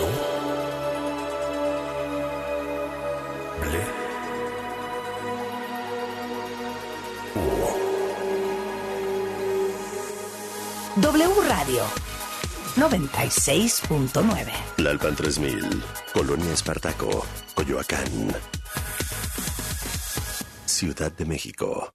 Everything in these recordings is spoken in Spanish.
tú? ¿Ble? W Radio 96.9. Lalpan 3000, Colonia Espartaco, Coyoacán. Ciudad de México.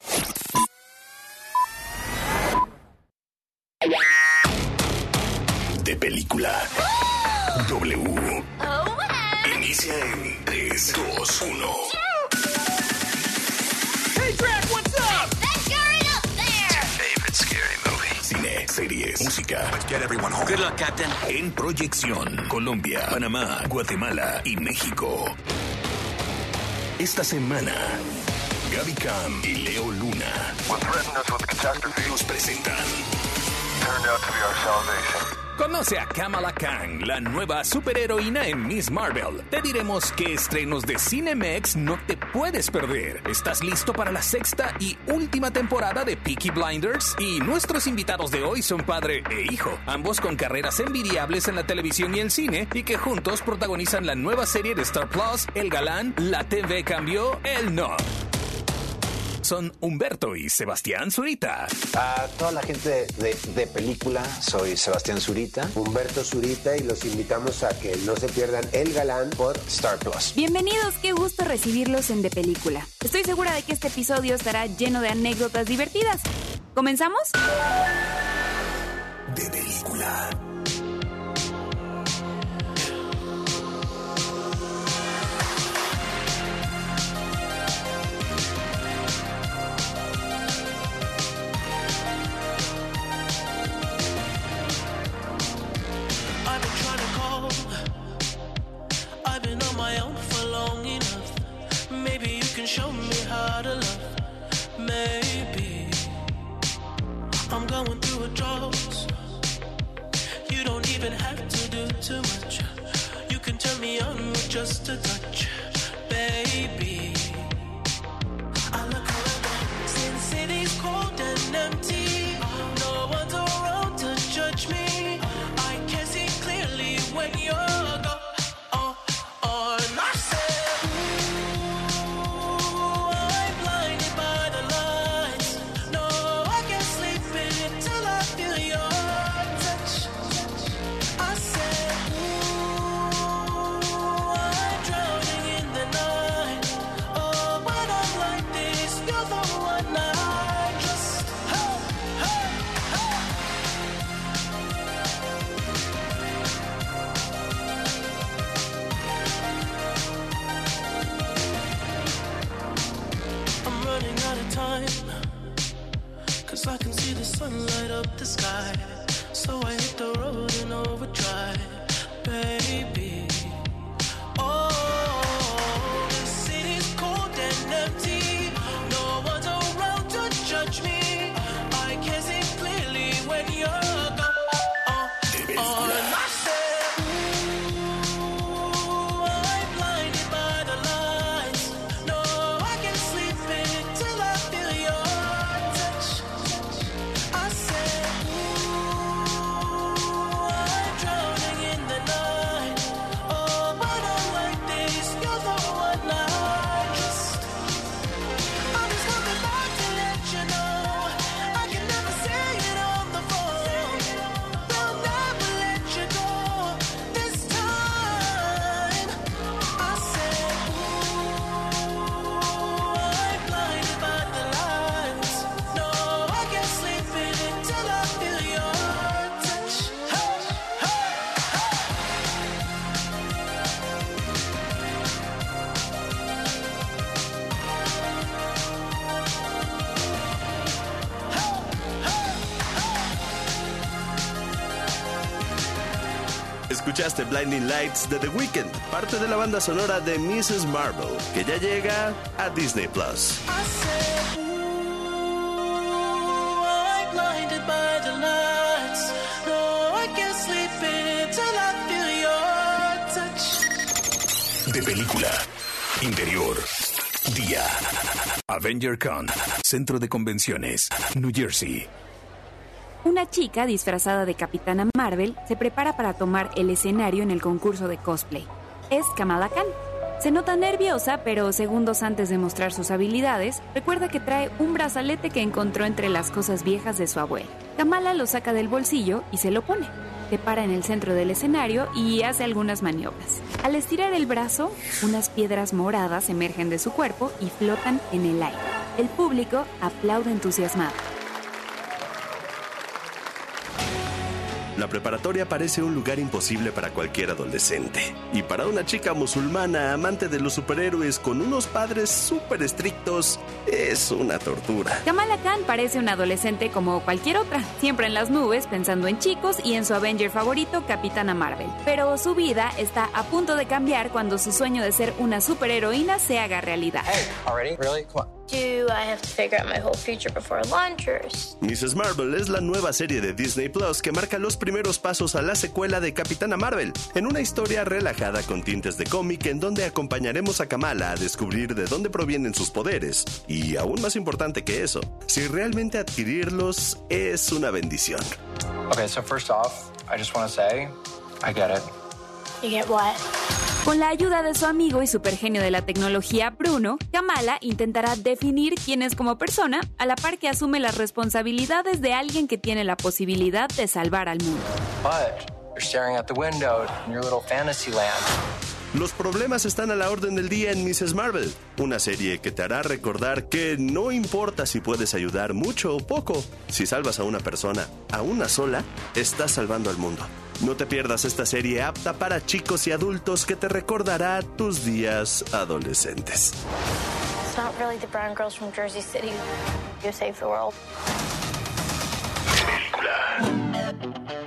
En proyección, Colombia, Panamá, Guatemala y México. Esta semana, Gaby Cam y Leo Luna nos presentan turned out to be our salvation. Conoce a Kamala Khan, la nueva superheroína en Miss Marvel. Te diremos qué estrenos de Cinemex no te puedes perder. ¿Estás listo para la sexta y última temporada de Peaky Blinders? Y nuestros invitados de hoy son padre e hijo, ambos con carreras envidiables en la televisión y el cine y que juntos protagonizan la nueva serie de Star Plus, El Galán, La TV cambió, El No. Son Humberto y Sebastián Zurita. A toda la gente de, de película, soy Sebastián Zurita, Humberto Zurita y los invitamos a que no se pierdan El Galán por Star Plus. Bienvenidos, qué gusto recibirlos en De Película. Estoy segura de que este episodio estará lleno de anécdotas divertidas. ¿Comenzamos? De película. Escuchaste Blinding Lights de The Weeknd, parte de la banda sonora de Mrs. Marvel, que ya llega a Disney Plus. The. De película. Interior. Día. Avenger Con. Centro de Convenciones. New Jersey. Una chica disfrazada de Capitana Marvel se prepara para tomar el escenario en el concurso de cosplay. Es Kamala Khan. Se nota nerviosa, pero segundos antes de mostrar sus habilidades, recuerda que trae un brazalete que encontró entre las cosas viejas de su abuela. Kamala lo saca del bolsillo y se lo pone. Se para en el centro del escenario y hace algunas maniobras. Al estirar el brazo, unas piedras moradas emergen de su cuerpo y flotan en el aire. El público aplaude entusiasmado. La preparatoria parece un lugar imposible para cualquier adolescente. Y para una chica musulmana amante de los superhéroes con unos padres súper estrictos, es una tortura. Kamala Khan parece una adolescente como cualquier otra, siempre en las nubes pensando en chicos y en su Avenger favorito, Capitana Marvel. Pero su vida está a punto de cambiar cuando su sueño de ser una superheroína se haga realidad. Already? Really? Come on. Do I have to figure out my whole future before lunch or s- Mrs. Marvel es la nueva serie de Disney Plus que marca los primeros pasos a la secuela de Capitana Marvel, en una historia relajada con tintes de cómic en donde acompañaremos a Kamala a descubrir de dónde provienen sus poderes y, aún más importante que eso, si realmente adquirirlos es una bendición. Okay, so first off, I just want to say, I get it. you get what? Con la ayuda de su amigo y supergenio de la tecnología Bruno, Kamala intentará definir quién es como persona, a la par que asume las responsabilidades de alguien que tiene la posibilidad de salvar al mundo. But you're staring out the window in your little fantasy land. Los problemas están a la orden del día en Mrs. Marvel, una serie que te hará recordar que no importa si puedes ayudar mucho o poco, si salvas a una persona, a una sola, estás salvando al mundo. No te pierdas esta serie apta para chicos y adultos que te recordará tus días adolescentes. It's not really the brown girls from Jersey City who save the world. Take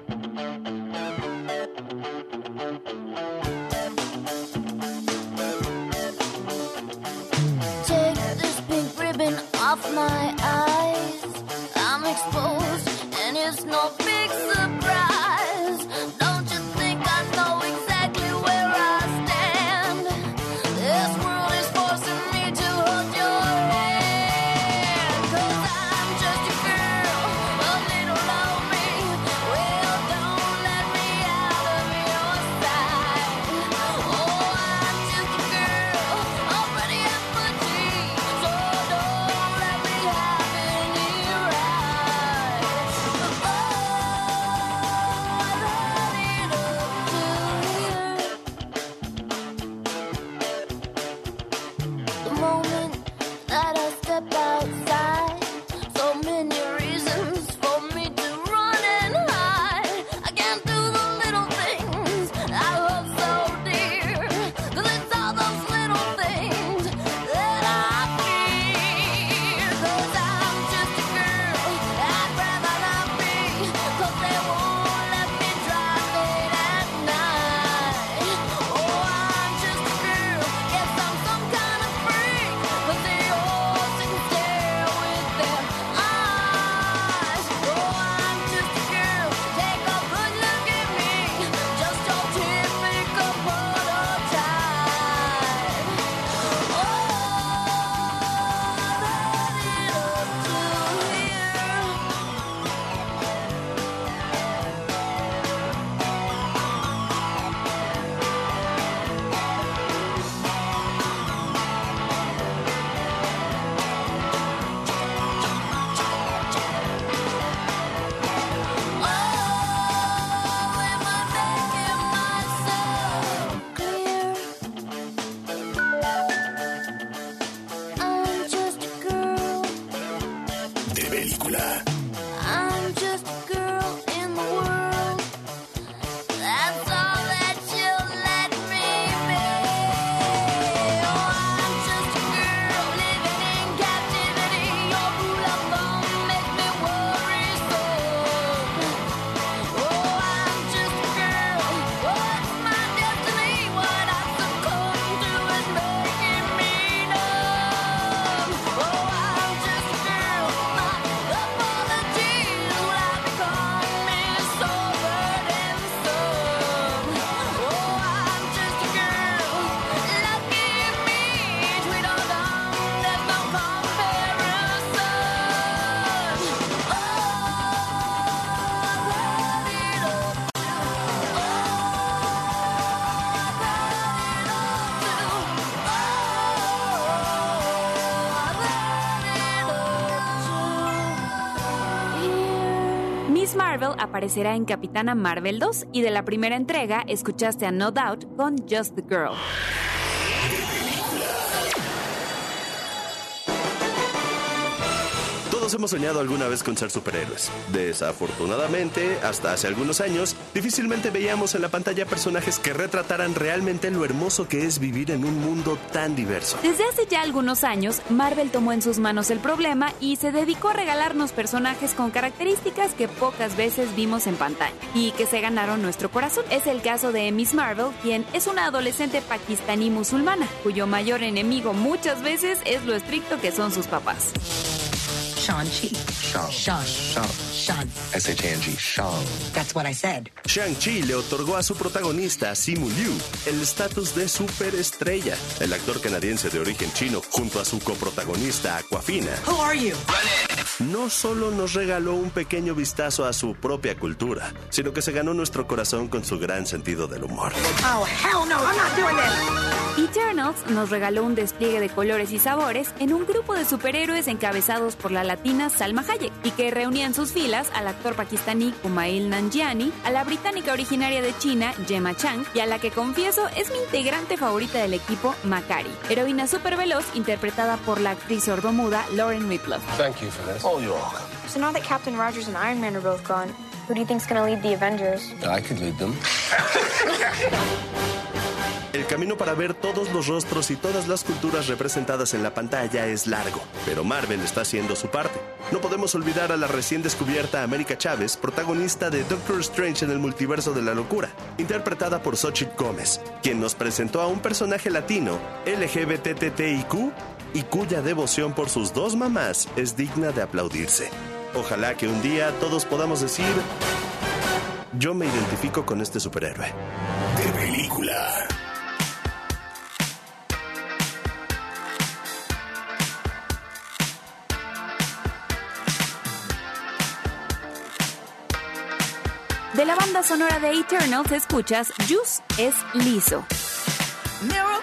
aparecerá en Capitana Marvel 2 y de la primera entrega escuchaste a No Doubt con Just the Girl. Hemos soñado alguna vez con ser superhéroes. Desafortunadamente, hasta hace algunos años, difícilmente veíamos en la pantalla personajes que retrataran realmente lo hermoso que es vivir en un mundo tan diverso. Desde hace ya algunos años, Marvel tomó en sus manos el problema y se dedicó a regalarnos personajes con características que pocas veces vimos en pantalla y que se ganaron nuestro corazón. Es el caso de Miss Marvel, quien es una adolescente pakistaní musulmana, cuyo mayor enemigo muchas veces es lo estricto que son sus papás. Shang-Chi. Shang. Shang. Shang. Shang. S-H-A-N-G. Shang. That's what I said. Shang-Chi le otorgó a su protagonista, Simu Liu, el estatus de superestrella. El actor canadiense de origen chino, junto a su coprotagonista, Aquafina, Who are you? No solo nos regaló un pequeño vistazo a su propia cultura, sino que se ganó nuestro corazón con su gran sentido del humor. Oh, hell no, I'm not doing this. Eternals nos regaló un despliegue de colores y sabores en un grupo de superhéroes encabezados por la latina Salma Hayek y que reunía en sus filas al actor pakistaní Kumail Nanjiani, a la británica originaria de China Gemma Chang y a la que confieso es mi integrante favorita del equipo Makari, heroína super veloz interpretada por la actriz sordomuda Lauren Ridloff. Thank you for this. Oh, you're welcome. So now that Captain Rogers and Iron Man are both gone, who do you think's gonna lead the Avengers? I could lead them. El camino para ver todos los rostros y todas las culturas representadas en la pantalla es largo, pero Marvel está haciendo su parte. No podemos olvidar a la recién descubierta América Chávez, protagonista de Doctor Strange en el multiverso de la locura, interpretada por Xochitl Gómez, quien nos presentó a un personaje latino, LGBTTIQ, y cuya devoción por sus dos mamás es digna de aplaudirse. Ojalá que un día todos podamos decir, yo me identifico con este superhéroe. De película. De la banda sonora de Eternals escuchas Juice es liso. Mirror,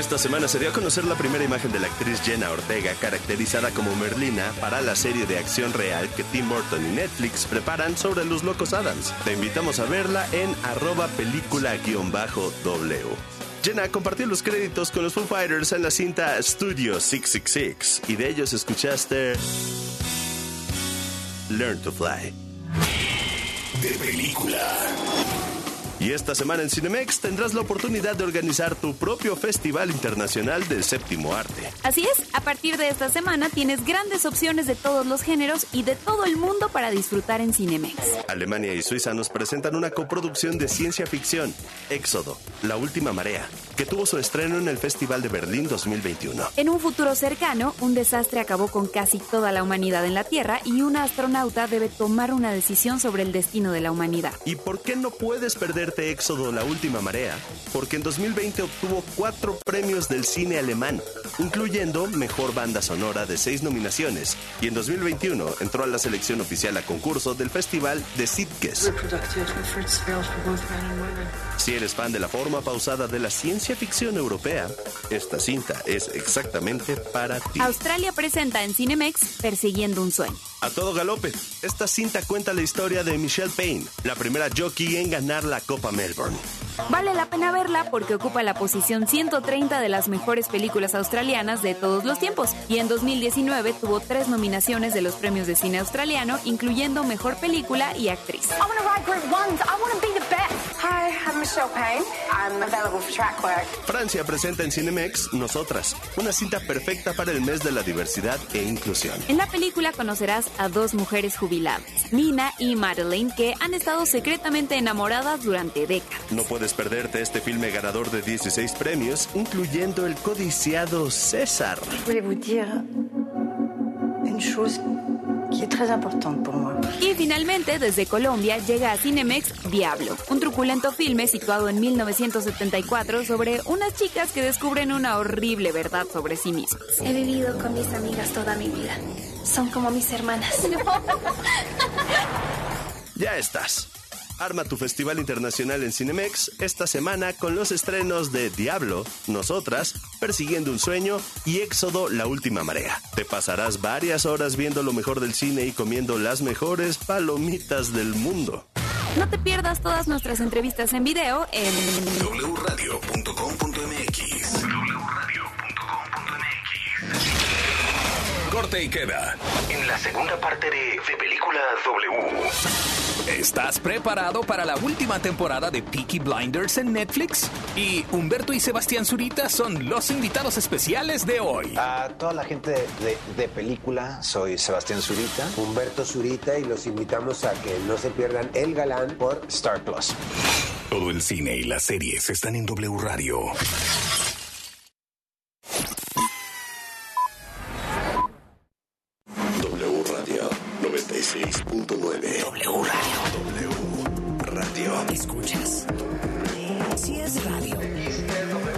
Esta semana se dio a conocer la primera imagen de la actriz Jenna Ortega, caracterizada como Merlina, para la serie de acción real que Tim Burton y Netflix preparan sobre los locos Adams. Te invitamos a verla en arroba película-w. Jenna compartió los créditos con los Foo Fighters en la cinta Studio 666 y de ellos escuchaste Learn to Fly. De película. Y esta semana en Cinemex tendrás la oportunidad de organizar tu propio Festival Internacional del Séptimo Arte. Así es, a partir de esta semana tienes grandes opciones de todos los géneros y de todo el mundo para disfrutar en Cinemex. Alemania y Suiza nos presentan una coproducción de ciencia ficción, Éxodo, La Última Marea, que tuvo su estreno en el Festival de Berlín 2021. En un futuro cercano, un desastre acabó con casi toda la humanidad en la Tierra y una astronauta debe tomar una decisión sobre el destino de la humanidad. ¿Y por qué no puedes perderte Éxodo La Última Marea? Porque en 2020 obtuvo cuatro premios del cine alemán, incluyendo Mejor Banda Sonora de seis nominaciones, y en 2021 entró a la selección oficial a concurso del Festival de Sitges. Si eres fan de la forma pausada de la ciencia ficción europea, esta cinta es exactamente para ti. Australia presenta en Cinemex Persiguiendo un sueño. A todo galope, esta cinta cuenta la historia de Michelle Payne, la primera jockey en ganar la Copa Melbourne. Vale la pena verla porque ocupa la posición 130 de las mejores películas australianas de todos los tiempos y en 2019 tuvo tres nominaciones de los premios de cine australiano, incluyendo Mejor Película y Actriz. I Hi, I'm Michelle Payne. I'm available for track work. Francia presenta en Cinemex Nosotras, una cinta perfecta para el mes de la diversidad e inclusión. En la película conocerás a dos mujeres jubiladas, Nina y Madeleine, que han estado secretamente enamoradas durante décadas. No puedes perderte este filme ganador de 16 premios, incluyendo el codiciado César. voulais est très importante pour moi. Y finalmente, desde Colombia, llega a Cinemex Diablo, un truculento filme situado en 1974 sobre unas chicas que descubren una horrible verdad sobre sí mismas. He vivido con mis amigas toda mi vida. Son como mis hermanas. Ya estás. Arma tu Festival Internacional en Cinemex esta semana con los estrenos de Diablo, Nosotras, Persiguiendo un Sueño y Éxodo La Última Marea. Te pasarás varias horas viendo lo mejor del cine y comiendo las mejores palomitas del mundo. No te pierdas todas nuestras entrevistas en video en wradio.com.mx. Corte y queda. En la segunda parte de, de Película W. ¿Estás preparado para la última temporada de Peaky Blinders en Netflix? Y Humberto y Sebastián Zurita son los invitados especiales de hoy. A toda la gente de, de- de película, soy Sebastián Zurita, Humberto Zurita y los invitamos a que no se pierdan El Galán por Star Plus. Todo el cine y las series están en W Radio. 96.9. W Radio. W Radio. Escuchas. Si es radio.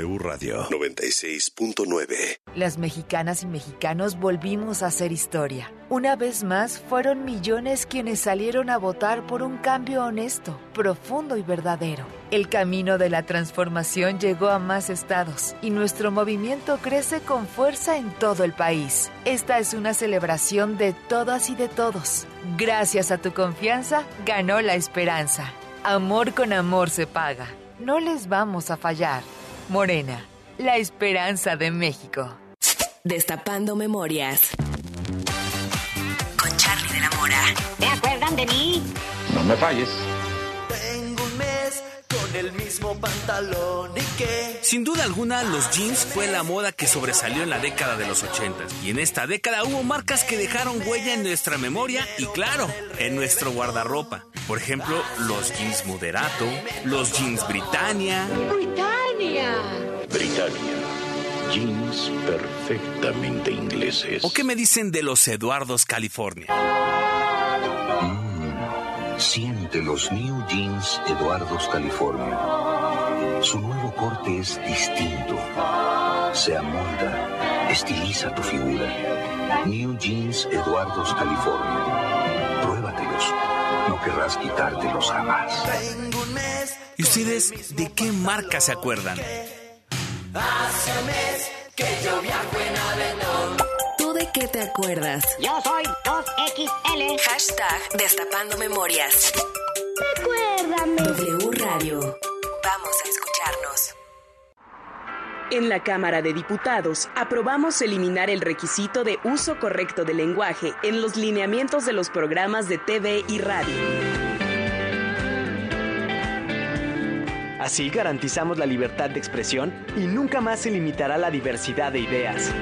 W Radio 96.9. Las mexicanas y mexicanos volvimos a hacer historia. Una vez más, fueron millones quienes salieron a votar por un cambio honesto, profundo y verdadero. El camino de la transformación llegó a más estados y nuestro movimiento crece con fuerza en todo el país. Esta es una celebración de todas y de todos. Gracias a tu confianza, ganó la esperanza. Amor con amor se paga. No les vamos a fallar. Morena, la esperanza de México. Destapando memorias. Con Charlie de la Mora. ¿Se acuerdan de mí? No me falles. Tengo un mes con el mismo pantalón y que Sin duda alguna, los jeans fue la moda que sobresalió en la década de los 80. Y en esta década hubo marcas que dejaron huella en nuestra memoria y, claro, en nuestro guardarropa. Por ejemplo, los jeans Moderato, los jeans Britannia. ¡Britannia! Britannia. Jeans perfectamente ingleses. ¿O qué me dicen de los Eduardos California? Siente los New Jeans Eduardos California. Su nuevo corte es distinto. Se amolda, estiliza tu figura. New Jeans Eduardos California. Pruébatelos. No querrás quitártelos jamás. tengo un mes. ¿Y ustedes de qué marca se acuerdan? Hace un mes que yo viajo en avión. ¿Tú de qué te acuerdas? Yo soy 2XL. Hashtag Destapando Memorias. Recuérdame. W Radio. Vamos a escucharnos. En la Cámara de Diputados aprobamos eliminar el requisito de uso correcto del lenguaje en los lineamientos de los programas de TV y radio. Así garantizamos la libertad de expresión y nunca más se limitará la diversidad de ideas.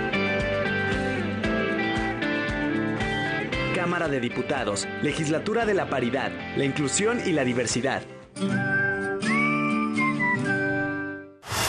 Cámara de Diputados, Legislatura de la Paridad, la Inclusión y la Diversidad.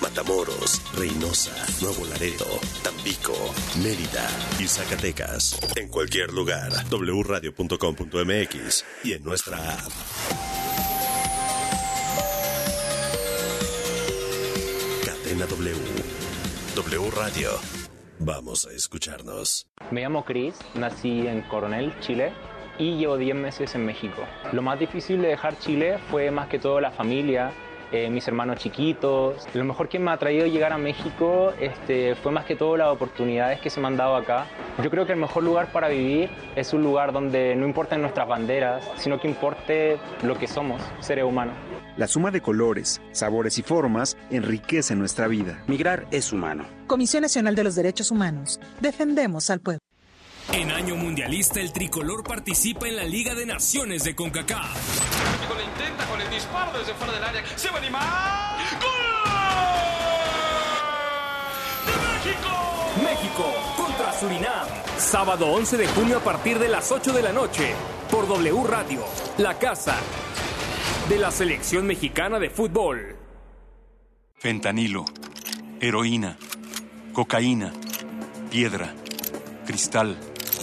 Matamoros, Reynosa, Nuevo Laredo, Tampico, Mérida y Zacatecas. En cualquier lugar, wradio.com.mx y en nuestra app. Cadena W. W Radio. Vamos a escucharnos. Me llamo Chris, nací en Coronel, Chile. y llevo 10 meses en México. Lo más difícil de dejar Chile fue más que todo la familia, eh, mis hermanos chiquitos. Lo mejor que me ha traído llegar a México este, fue más que todo las oportunidades que se me han dado acá. Yo creo que el mejor lugar para vivir es un lugar donde no importen nuestras banderas, sino que importe lo que somos, seres humanos. La suma de colores, sabores y formas enriquece nuestra vida. Migrar es humano. Comisión Nacional de los Derechos Humanos. Defendemos al pueblo. En año mundialista, el tricolor participa en la Liga de Naciones de CONCACAF. Con la intenta, con el disparo desde fuera del área. Se va a animar. ¡Gol! ¡De México! México contra Surinam. Sábado 11 de junio a partir de las 8 de la noche. Por W Radio, la casa de la selección mexicana de fútbol. Fentanilo, heroína, cocaína, piedra, cristal.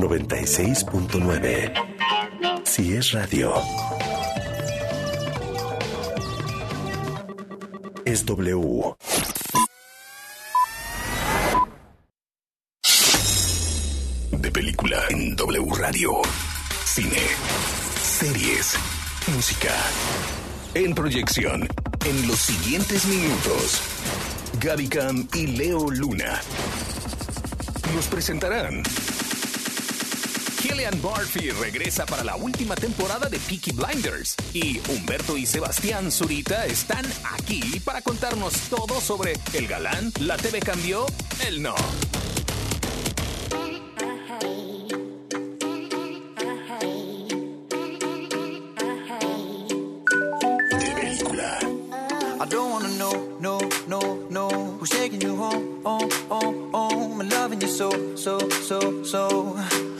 Radio 96.9. Si es radio, es W. De película en W Radio. Cine, series, música. En proyección, en los siguientes minutos, Gaby Cam y Leo Luna nos presentarán Killian Murphy regresa para la última temporada de Peaky Blinders y Humberto y Sebastián Zurita están aquí para contarnos todo sobre el galán, la TV cambió, el no. Who's taking you home, oh, oh, oh. I'm loving you so, so, so, so.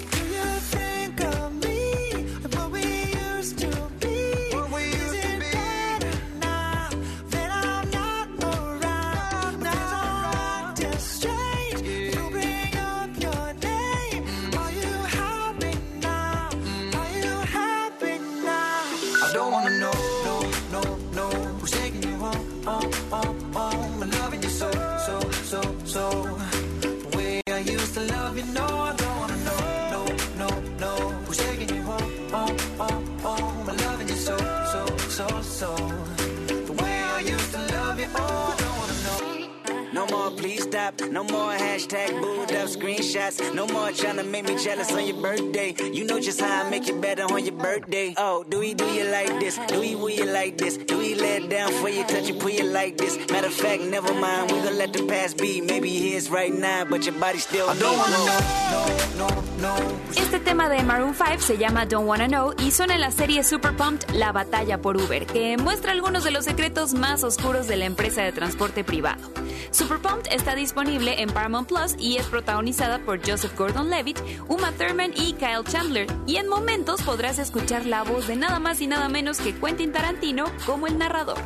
I used to love you, know, more please stop. No more hashtag booed up screenshots. No more trying to make me jealous on your birthday. You know just how I make you better on your birthday. Oh, do we do you like this? Do we will you like this? Do we let down for you, touch you, pull you like this? Matter of fact, never mind. We gonna let the past be. Maybe here's right now, but your body still. I don't wanna know. No, no, no. Este tema de Maroon 5 se llama Don't Wanna Know y suena en la serie Super Pumped La batalla por Uber, que muestra algunos de los secretos más oscuros de la empresa de transporte privado. Super Pumped está disponible en Paramount Plus y es protagonizada por Joseph Gordon-Levitt, Uma Thurman y Kyle Chandler. Y en momentos podrás escuchar la voz de nada más y nada menos que Quentin Tarantino como el narrador.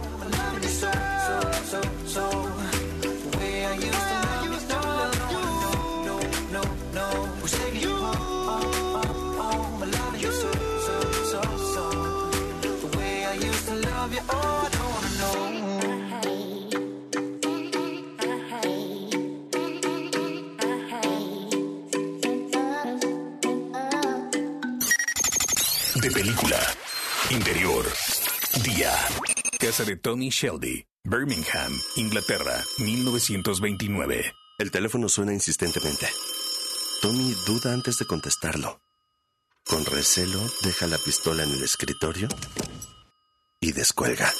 De película. Interior. Día. Casa de Tommy Shelby, Birmingham, Inglaterra, 1929. El teléfono suena insistentemente. Tommy duda antes de contestarlo. Con recelo, deja la pistola en el escritorio y descuelga.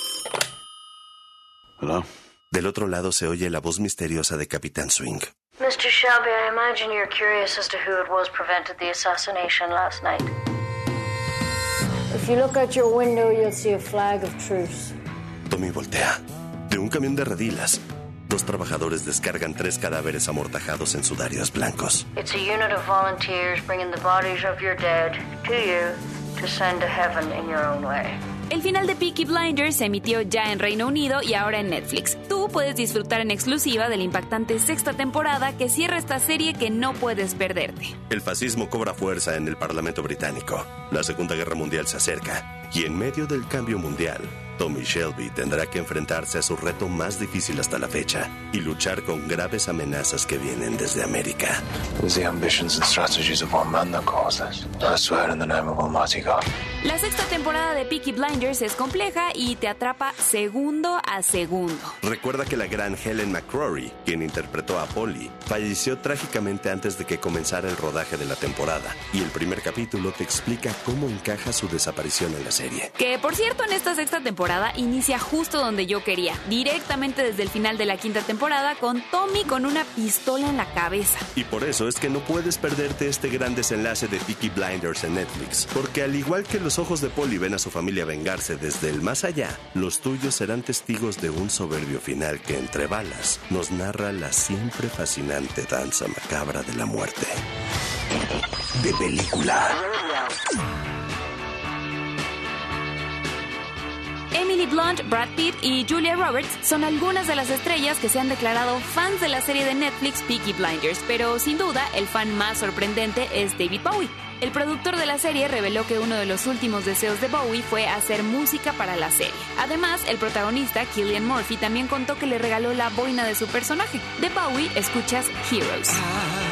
Hello? Del otro lado se oye la voz misteriosa de Capitán Swing. Mr. Shelby, I imagine you're curious as to who it was prevented the assassination last night. If you look out your window, you'll see a flag of truce. Tommy voltea. De un camión de redilas, dos trabajadores descargan tres cadáveres amortajados en sudarios blancos. It's a unit of volunteers bringing the bodies of your dead to you to send to heaven in your own way. El final de Peaky Blinders se emitió ya en Reino Unido y ahora en Netflix. Tú puedes disfrutar en exclusiva de la impactante sexta temporada que cierra esta serie que no puedes perderte. El fascismo cobra fuerza en el Parlamento británico. La Segunda Guerra Mundial se acerca. Y en medio del cambio mundial, Tommy Shelby tendrá que enfrentarse a su reto más difícil hasta la fecha y luchar con graves amenazas que vienen desde América. It was the ambitions and strategies of one man that caused this. I swear in the name of Almighty God. La sexta temporada de Peaky Blinders es compleja y te atrapa segundo a segundo. Recuerda que la gran Helen McCrory, quien interpretó a Polly, falleció trágicamente antes de que comenzara el rodaje de la temporada, y el primer capítulo te explica cómo encaja su desaparición en la serie. Que por cierto, en esta sexta temporada inicia justo donde yo quería, directamente desde el final de la quinta temporada, con Tommy con una pistola en la cabeza. Y por eso es que no puedes perderte este gran desenlace de Peaky Blinders en Netflix, porque al igual que los ojos de Polly ven a su familia vengarse desde el más allá, los tuyos serán testigos de un soberbio final que entre balas nos narra la siempre fascinante danza macabra de la muerte. De película. Emily Blunt, Brad Pitt y Julia Roberts son algunas de las estrellas que se han declarado fans de la serie de Netflix Peaky Blinders, pero sin duda el fan más sorprendente es David Bowie. El productor de la serie reveló que uno de los últimos deseos de Bowie fue hacer música para la serie. Además, el protagonista, Killian Murphy, también contó que le regaló la boina de su personaje. De Bowie escuchas Heroes. Just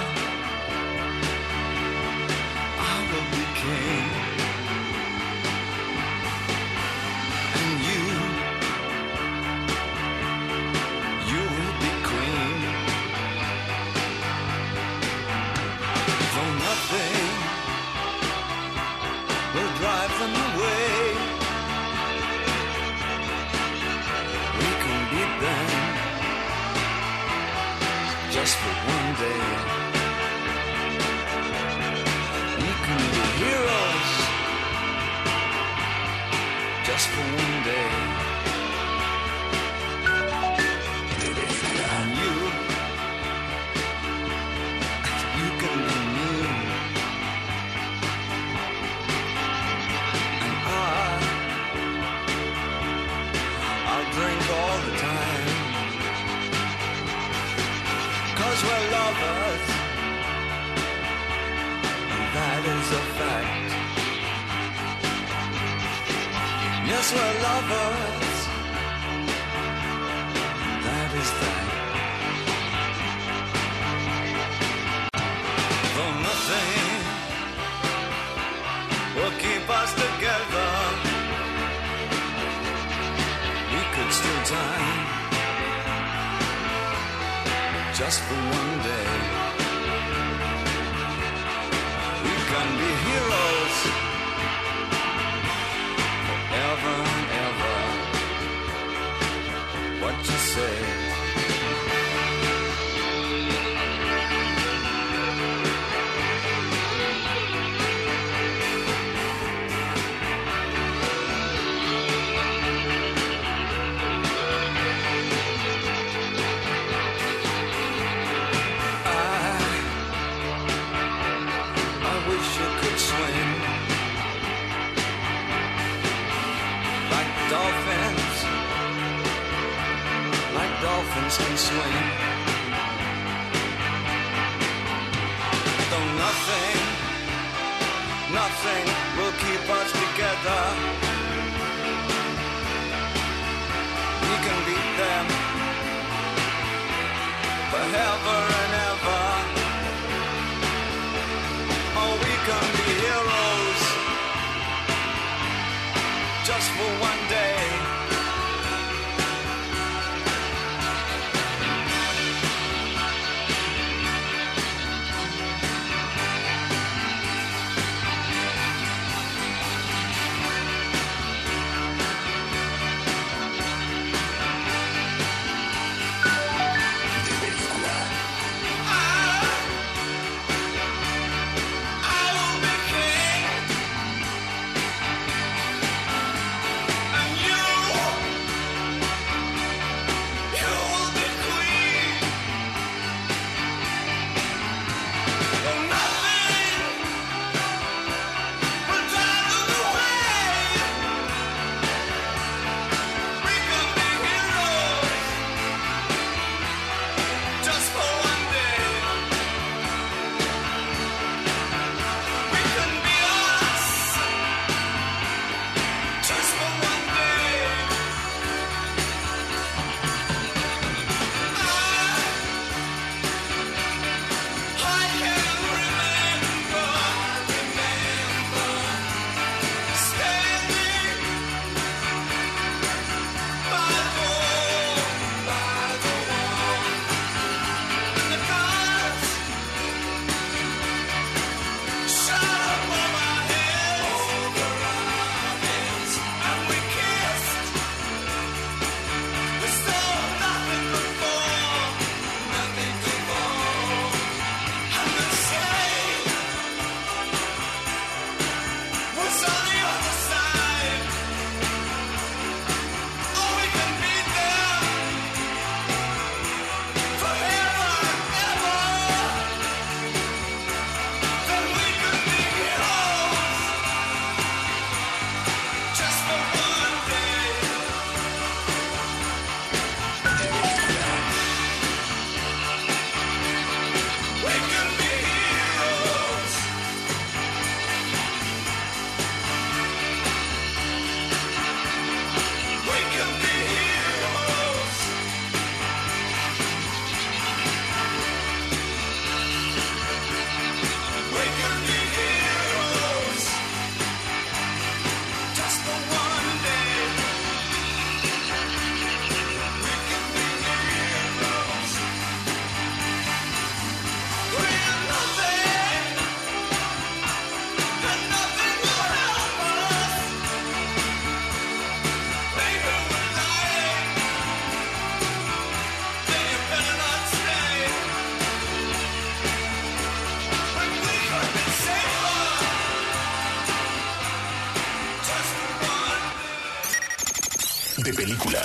De película.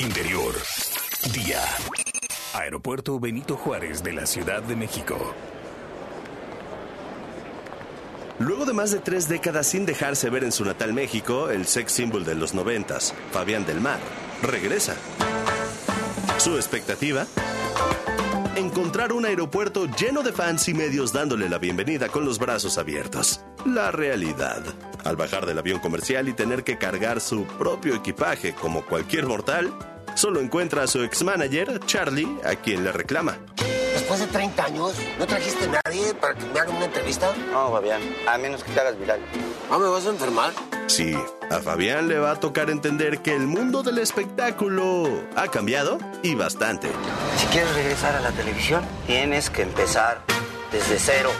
Interior. Día. Aeropuerto Benito Juárez de la Ciudad de México. Luego de más de tres décadas sin dejarse ver en su natal México, el sex symbol de los noventas, Fabián del Mar, regresa. Su expectativa, encontrar un aeropuerto lleno de fans y medios dándole la bienvenida con los brazos abiertos. La realidad. Al bajar del avión comercial y tener que cargar su propio equipaje como cualquier mortal, solo encuentra a su ex-manager, Charlie, a quien le reclama. Después de 30 años, ¿no trajiste a nadie para que me hagan una entrevista? No, Fabián, a menos que te hagas viral. ¿No me vas a enfermar? Sí, a Fabián le va a tocar entender que el mundo del espectáculo ha cambiado y bastante. Si quieres regresar a la televisión, tienes que empezar desde cero.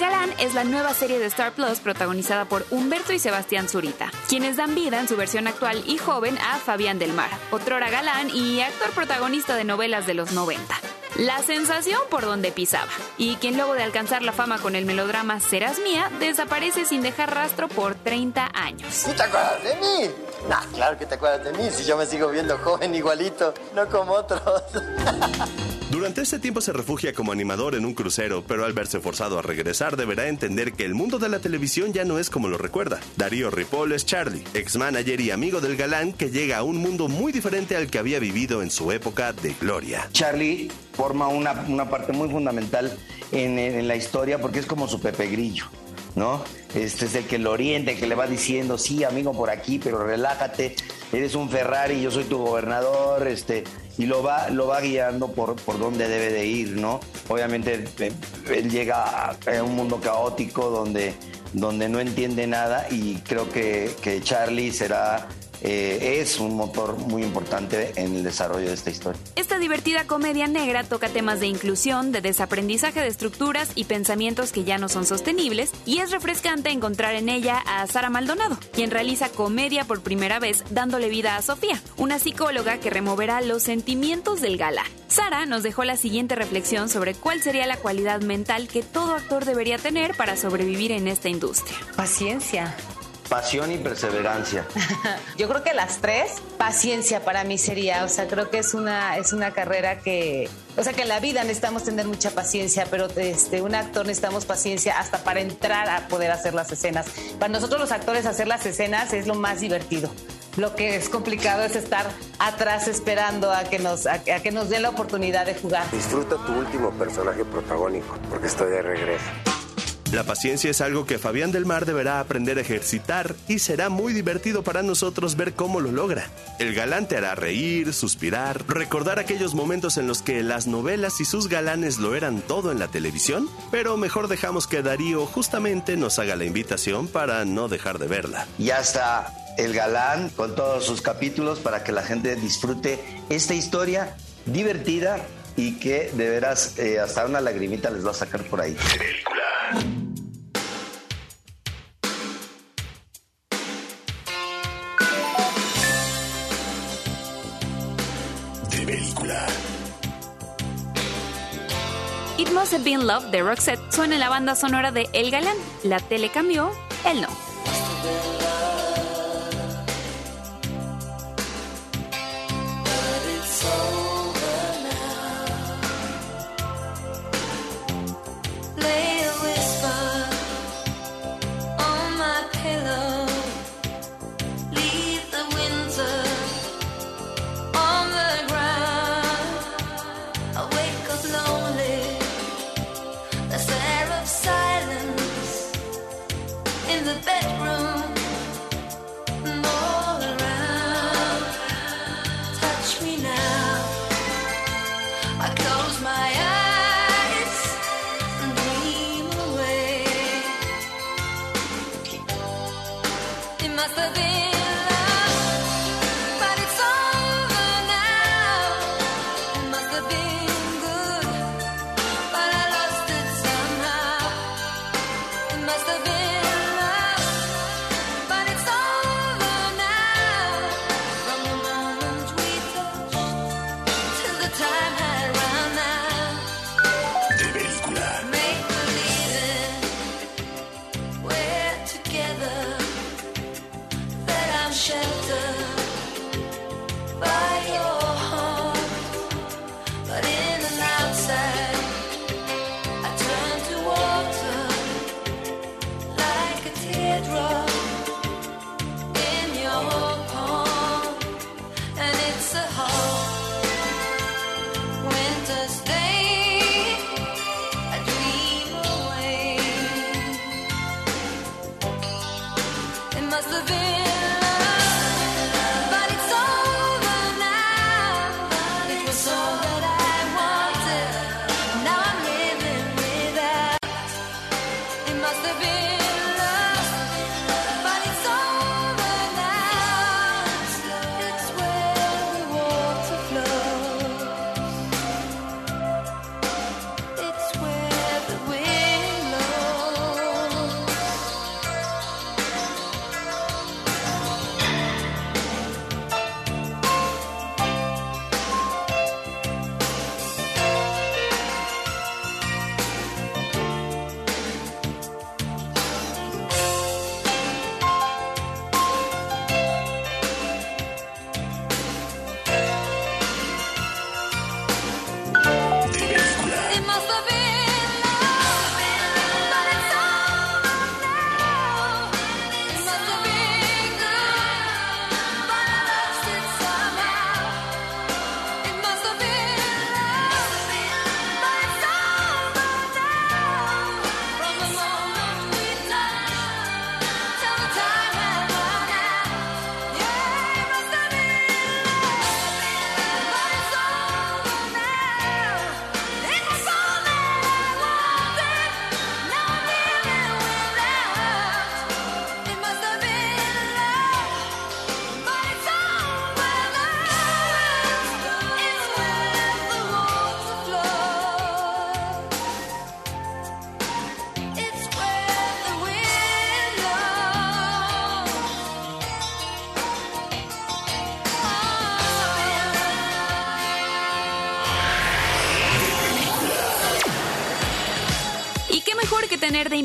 Galán es la nueva serie de Star Plus protagonizada por Humberto y Sebastián Zurita, quienes dan vida en su versión actual y joven a Fabián del Mar, otrora galán y actor protagonista de novelas de los 90. La sensación por donde pisaba, y quien luego de alcanzar la fama con el melodrama Serás Mía, desaparece sin dejar rastro por 30 años. ¿Sí te de mí? Nah, claro que te acuerdas de mí, si yo me sigo viendo joven igualito, no como otros. Durante este tiempo se refugia como animador en un crucero, pero al verse forzado a regresar deberá entender que el mundo de la televisión ya no es como lo recuerda. Darío Ripoll es Charlie, ex manager y amigo del galán que llega a un mundo muy diferente al que había vivido en su época de gloria. Charlie forma una, una parte muy fundamental en, en la historia porque es como su Pepe Grillo. ¿No? Este es el que lo orienta, el que le va diciendo, sí, amigo, por aquí, pero relájate, eres un Ferrari, yo soy tu gobernador, este, y lo va, lo va guiando por, por donde debe de ir, ¿no? Obviamente eh, él llega a un mundo caótico donde, donde no entiende nada y creo que, que Charlie será eh, es un motor muy importante en el desarrollo de esta historia. Esta divertida comedia negra toca temas de inclusión, de desaprendizaje de estructuras y pensamientos que ya no son sostenibles, y es refrescante encontrar en ella a Sara Maldonado, quien realiza comedia por primera vez dándole vida a Sofía, una psicóloga que removerá los sentimientos del galán. Sara nos dejó la siguiente reflexión sobre cuál sería la cualidad mental que todo actor debería tener para sobrevivir en esta industria. Paciencia. Pasión y perseverancia. Yo creo que las tres, paciencia para mí sería, o sea, creo que es una, es una carrera que, o sea, que en la vida necesitamos tener mucha paciencia, pero este, un actor necesitamos paciencia hasta para entrar a poder hacer las escenas. Para nosotros los actores hacer las escenas es lo más divertido. Lo que es complicado es estar atrás esperando a que nos, a, a que nos den la oportunidad de jugar. Disfruta tu último personaje protagónico, porque estoy de regreso. La paciencia es algo que Fabián del Mar deberá aprender a ejercitar y será muy divertido para nosotros ver cómo lo logra. El galán te hará reír, suspirar, recordar aquellos momentos en los que las novelas y sus galanes lo eran todo en la televisión, pero mejor dejamos que Darío justamente nos haga la invitación para no dejar de verla. Ya está el galán con todos sus capítulos para que la gente disfrute esta historia divertida y que de veras eh, hasta una lagrimita les va a sacar por ahí. De película. It Must Have Been Love de Roxette suena en la banda sonora de El Galán. La tele cambió, él no.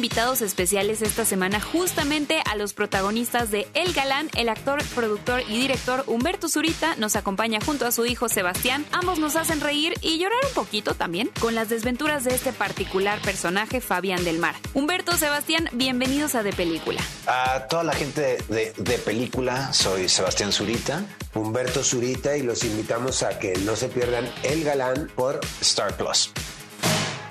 Invitados especiales esta semana justamente a los protagonistas de El Galán, el actor, productor y director Humberto Zurita nos acompaña junto a su hijo Sebastián. Ambos nos hacen reír y llorar un poquito también con las desventuras de este particular personaje Fabián del Mar. Humberto, Sebastián, bienvenidos a De Película. A toda la gente de, de película, soy Sebastián Zurita. Humberto Zurita y los invitamos a que no se pierdan El Galán por Star Plus.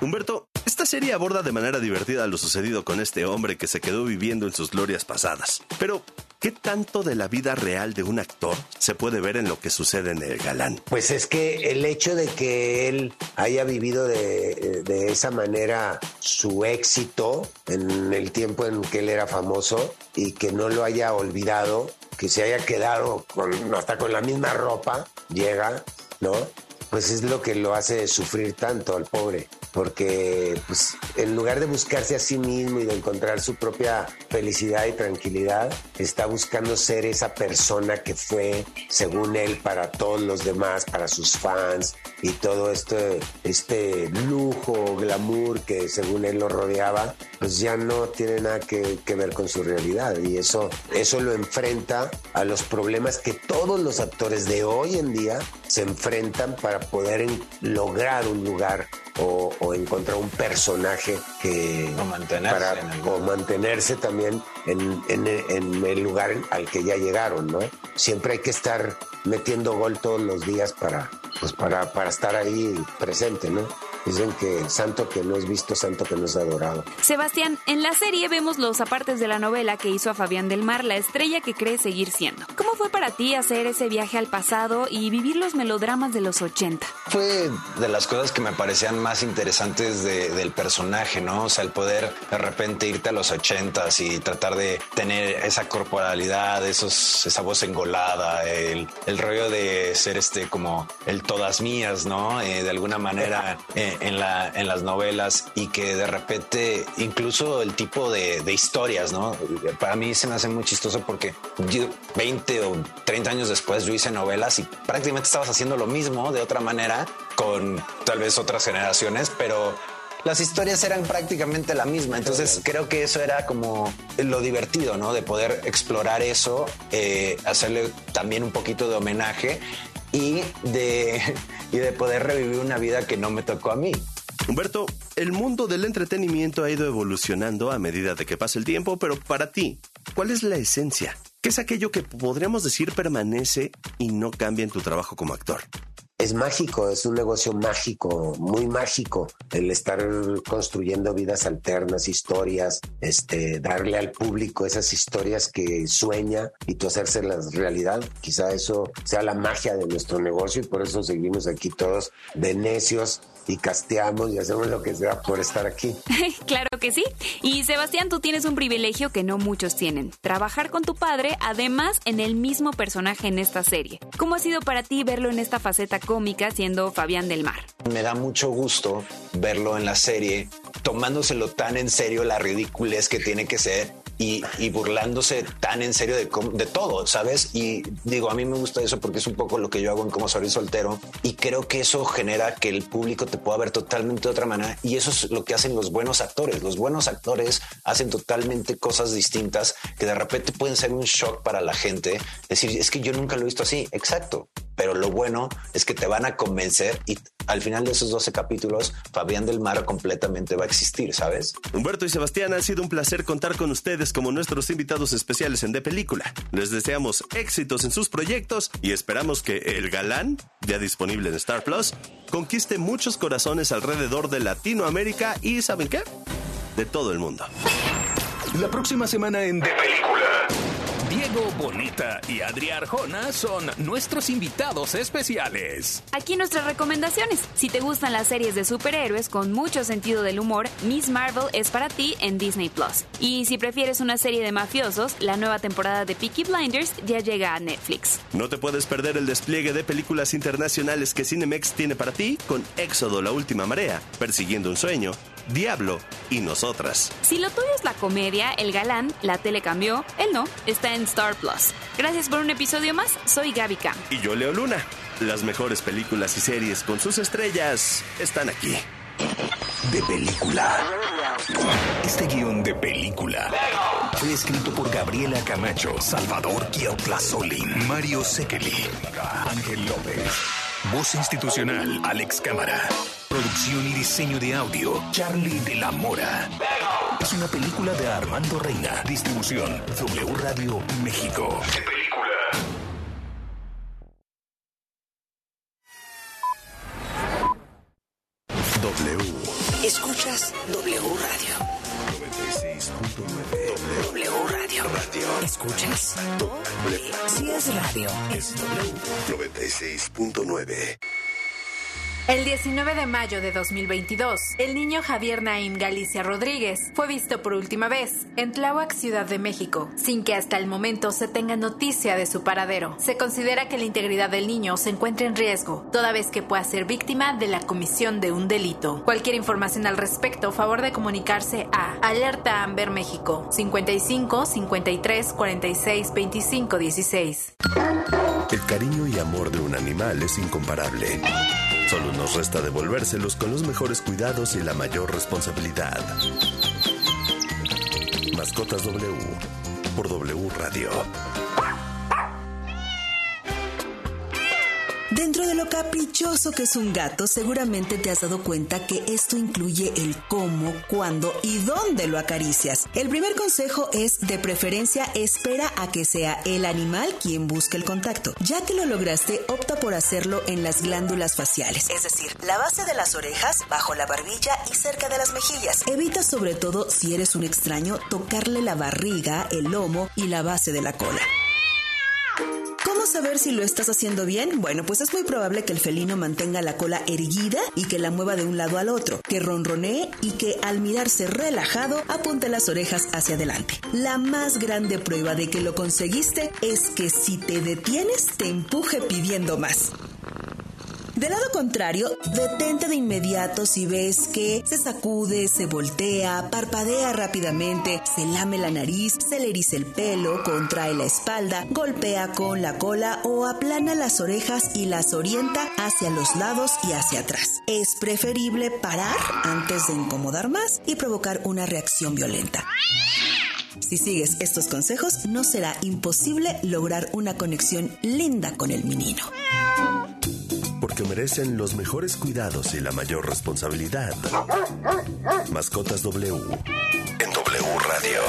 Humberto, esta serie aborda de manera divertida lo sucedido con este hombre que se quedó viviendo en sus glorias pasadas. Pero, ¿qué tanto de la vida real de un actor se puede ver en lo que sucede en El Galán? Pues es que el hecho de que él haya vivido de, esa manera su éxito en el tiempo en que él era famoso y que no lo haya olvidado, que se haya quedado con, hasta con la misma ropa, llega, ¿no? Pues es lo que lo hace sufrir tanto al pobre, porque pues, en lugar de buscarse a sí mismo y de encontrar su propia felicidad y tranquilidad, está buscando ser esa persona que fue, según él, para todos los demás, para sus fans y todo este, este lujo, glamour que según él lo rodeaba, pues ya no tiene nada que, que ver con su realidad. Y eso, eso lo enfrenta a los problemas que todos los actores de hoy en día se enfrentan para poder en- lograr un lugar o, o encontrar un personaje que O mantenerse para- en el- o mantenerse también en, en- en el lugar al que ya llegaron, ¿no? Siempre hay que estar metiendo gol todos los días para, pues para, para estar ahí presente, ¿no? Dicen que santo que no es visto, santo que no es adorado. Sebastián, en la serie vemos los apartes de la novela que hizo a Fabián del Mar, la estrella que cree seguir siendo. ¿Cómo fue para ti hacer ese viaje al pasado y vivir los melodramas de los 80? Fue de las cosas que me parecían más interesantes de- del personaje, ¿no? O sea, el poder de repente irte a los ochentas y tratar de tener esa corporalidad, esos, esa voz engolada, el, el rollo de ser este como el todas mías, ¿no? Eh, de alguna manera eh, en, la, en las novelas y que de repente incluso el tipo de, de historias, ¿no? Para mí se me hace muy chistoso porque yo 20 o 30 años después yo hice novelas y prácticamente estabas haciendo lo mismo de otra manera con tal vez otras generaciones, pero las historias eran prácticamente la misma. Entonces creo que eso era como lo divertido, ¿no? De poder explorar eso, eh, hacerle también un poquito de homenaje y de, y de poder revivir una vida que no me tocó a mí. Humberto, el mundo del entretenimiento ha ido evolucionando a medida de que pasa el tiempo, pero para ti, ¿cuál es la esencia? ¿Qué es aquello que podríamos decir permanece y no cambia en tu trabajo como actor? Es mágico, es un negocio mágico, muy mágico, el estar construyendo vidas alternas, historias, este, darle al público esas historias que sueña y tú hacérselas realidad. Quizá eso sea la magia de nuestro negocio y por eso seguimos aquí todos de necios y casteamos y hacemos lo que sea por estar aquí. claro que sí. Y Sebastián, tú tienes un privilegio que no muchos tienen. Trabajar con tu padre, además en el mismo personaje en esta serie. ¿Cómo ha sido para ti verlo en esta faceta cómica siendo Fabián del Mar? Me da mucho gusto verlo en la serie, tomándoselo tan en serio la ridiculez que tiene que ser y, burlándose tan en serio de, de todo, ¿sabes? Y digo, a mí me gusta eso porque es un poco lo que yo hago en Como Soy Soltero y creo que eso genera que el público te pueda ver totalmente de otra manera y eso es lo que hacen los buenos actores. Los buenos actores hacen totalmente cosas distintas que de repente pueden ser un shock para la gente. Decir, es que yo nunca lo he visto así. Exacto. Pero lo bueno es que te van a convencer y al final de esos 12 capítulos, Fabián del Mar completamente va a existir, ¿sabes? Humberto y Sebastián, ha sido un placer contar con ustedes como nuestros invitados especiales en De Película. Les deseamos éxitos en sus proyectos y esperamos que El Galán, ya disponible en Star Plus, conquiste muchos corazones alrededor de Latinoamérica y, ¿saben qué? De todo el mundo. La próxima semana en De Película. Diego Boneta y Adri Arjona son nuestros invitados especiales. Aquí nuestras recomendaciones. Si te gustan las series de superhéroes con mucho sentido del humor, Miss Marvel es para ti en Disney Plus. Y si prefieres una serie de mafiosos, la nueva temporada de Peaky Blinders ya llega a Netflix. No te puedes perder el despliegue de películas internacionales que Cinemex tiene para ti con Éxodo La Última Marea, Persiguiendo un Sueño, Diablo y Nosotras. Si lo tuyo es la comedia, El Galán, La Tele Cambió, él no, está en Star Plus. Gracias por un episodio más, soy Gaby Cam. Y yo Leo Luna. Las mejores películas y series con sus estrellas están aquí. de película. Este guion de película fue escrito por Gabriela Camacho, Salvador Solin, Mario Sekeli, Ángel López. Voz institucional, Alex Cámara. Producción y diseño de audio, Charlie de la Mora. Es una película de Armando Reina. Distribución, W Radio México. Película. W. Escuchas W Radio. 96.9. W Radio. Radio. ¿Escuchas? Si es radio, es W. 96.9. El 19 de mayo de 2022, el niño Javier Naim Galicia Rodríguez fue visto por última vez en Tláhuac, Ciudad de México, sin que hasta el momento se tenga noticia de su paradero. Se considera que la integridad del niño se encuentra en riesgo, toda vez que pueda ser víctima de la comisión de un delito. Cualquier información al respecto, favor de comunicarse a Alerta Amber México 55 53 46 25 16. El cariño y amor de un animal es incomparable. Solo nos resta devolvérselos con los mejores cuidados y la mayor responsabilidad. Mascotas W por W Radio. Dentro de lo caprichoso que es un gato, seguramente te has dado cuenta que esto incluye el cómo, cuándo y dónde lo acaricias. El primer consejo es, de preferencia, espera a que sea el animal quien busque el contacto. Ya que lo lograste, opta por hacerlo en las glándulas faciales, es decir, la base de las orejas, bajo la barbilla y cerca de las mejillas. Evita sobre todo, si eres un extraño, tocarle la barriga, el lomo y la base de la cola. ¿Cómo saber si lo estás haciendo bien? Bueno, pues es muy probable que el felino mantenga la cola erguida y que la mueva de un lado al otro, que ronronee y que al mirarse relajado apunte las orejas hacia adelante. La más grande prueba de que lo conseguiste es que si te detienes te empuje pidiendo más. Del lado contrario, detente de inmediato si ves que se sacude, se voltea, parpadea rápidamente, se lame la nariz, se le eriza el pelo, contrae la espalda, golpea con la cola o aplana las orejas y las orienta hacia los lados y hacia atrás. Es preferible parar antes de incomodar más y provocar una reacción violenta. Si sigues estos consejos, no será imposible lograr una conexión linda con el menino. Porque merecen los mejores cuidados y la mayor responsabilidad. Mascotas W en W Radio.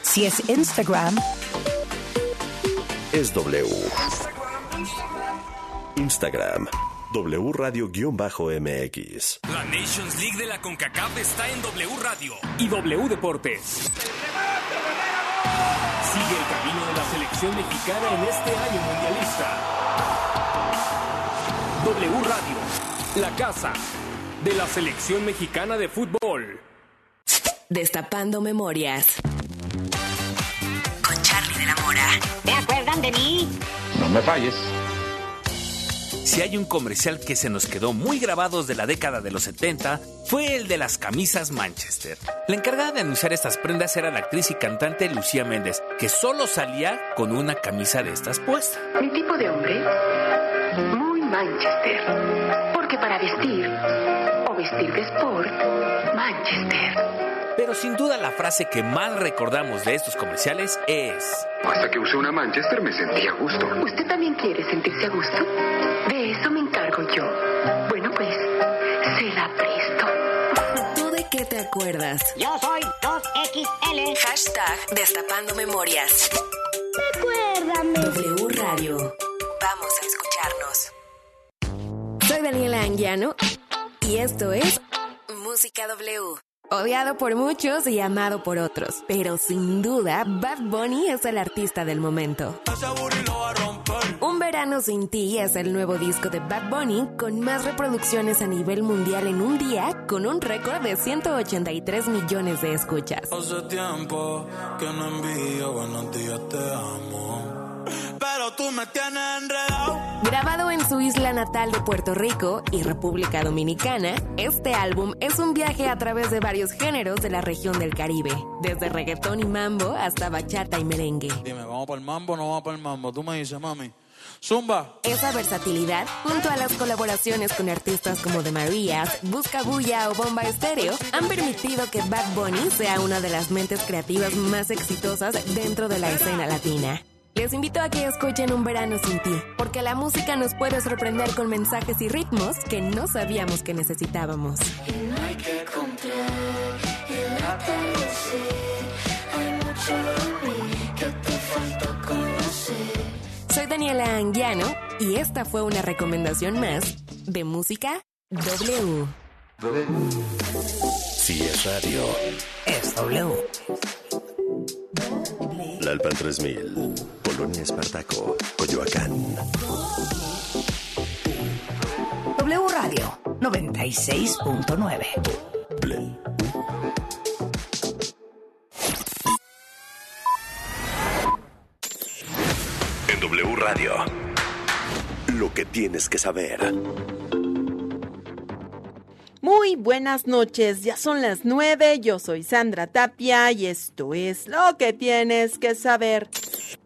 Si es Instagram, Es W. Instagram. W Radio-MX. La Nations League de la CONCACAF está en W Radio y W Deportes. Sigue el camino de la selección mexicana en este año mundialista. W Radio, la casa de la selección mexicana de fútbol. Destapando memorias. Con Charlie de la Mora. ¿Te acuerdan de mí? No me falles. Si hay un comercial que se nos quedó muy grabados de la década de los 70, fue el de las camisas Manchester. La encargada de anunciar estas prendas era la actriz y cantante Lucía Méndez, que solo salía con una camisa de estas puesta. Mi tipo de hombre, muy Manchester. Porque para vestir o vestir de sport, Manchester. Pero sin duda la frase que más recordamos de estos comerciales es... Hasta que usé una Manchester me sentí a gusto. ¿Usted también quiere sentirse a gusto? De eso me encargo yo. Bueno, pues, se la presto. ¿Tú de qué te acuerdas? Yo soy 2XL. Hashtag Destapando Memorias. Recuérdame. W Radio. Vamos a escucharnos. Soy Daniela Anguiano y esto es Música W. Odiado por muchos y amado por otros, pero sin duda Bad Bunny es el artista del momento. Un verano sin ti es el nuevo disco de Bad Bunny con más reproducciones a nivel mundial en un día con un récord de 183 millones de escuchas. Hace tiempo que no envío buenos días, te amo. Pero tú me tienes enredado. Grabado en su isla natal de Puerto Rico y República Dominicana, este álbum es un viaje a través de varios géneros de la región del Caribe, desde reggaetón y mambo hasta bachata y merengue. Dime, ¿vamos para el mambo o no vamos para el mambo? Tú me dices, mami. Zumba. Esa versatilidad, junto a las colaboraciones con artistas como The Marías, Busca Bulla o Bomba Estéreo, han permitido que Bad Bunny sea una de las mentes creativas más exitosas dentro de la escena latina. Les invito a que escuchen Un Verano Sin Ti, porque la música nos puede sorprender con mensajes y ritmos que no sabíamos que necesitábamos. No hay que comprar el atardecer. Hay mucho de mí que te falta conocer. Soy Daniela Anguiano y esta fue una recomendación más de Música W. Si es radio, Es W. La Alpan 3000, Polonia Espartaco, Coyoacán. W Radio 96.9. En W Radio, lo que tienes que saber. Muy buenas noches, ya son las nueve, yo soy Sandra Tapia y esto es lo que tienes que saber.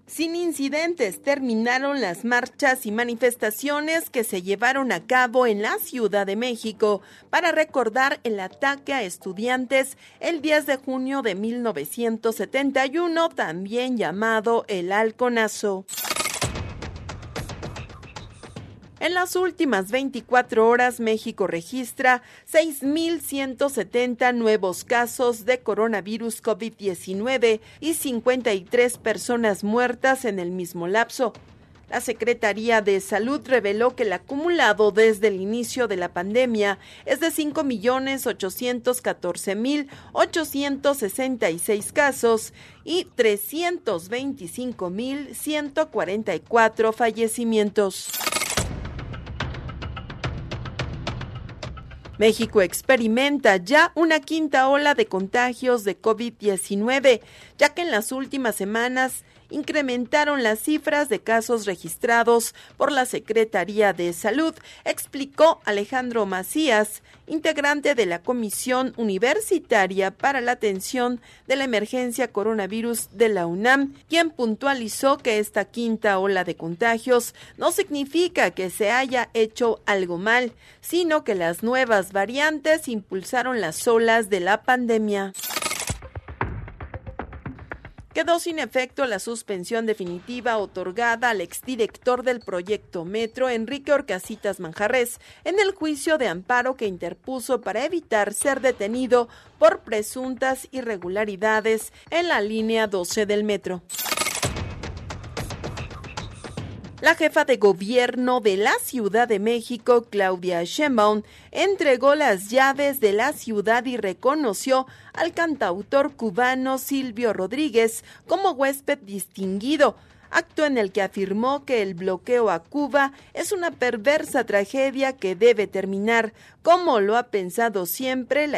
Sin incidentes terminaron las marchas y manifestaciones que se llevaron a cabo en la Ciudad de México para recordar el ataque a estudiantes el 10 de junio de 1971, también llamado el Halconazo. En las últimas 24 horas, México registra 6.170 nuevos casos de coronavirus COVID-19 y 53 personas muertas en el mismo lapso. La Secretaría de Salud reveló que el acumulado desde el inicio de la pandemia es de 5.814.866 casos y 325.144 fallecimientos. México experimenta ya una quinta ola de contagios de COVID-19, ya que en las últimas semanas incrementaron las cifras de casos registrados por la Secretaría de Salud, explicó Alejandro Macías, integrante de la Comisión Universitaria para la Atención de la Emergencia Coronavirus de la UNAM, quien puntualizó que esta quinta ola de contagios no significa que se haya hecho algo mal, sino que las nuevas variantes impulsaron las olas de la pandemia. Quedó sin efecto la suspensión definitiva otorgada al exdirector del proyecto Metro, Enrique Orcasitas Manjarres, en el juicio de amparo que interpuso para evitar ser detenido por presuntas irregularidades en la línea 12 del metro. La jefa de gobierno de la Ciudad de México, Claudia Sheinbaum, entregó las llaves de la ciudad y reconoció al cantautor cubano Silvio Rodríguez como huésped distinguido, acto en el que afirmó que el bloqueo a Cuba es una perversa tragedia que debe terminar, como lo ha pensado siempre la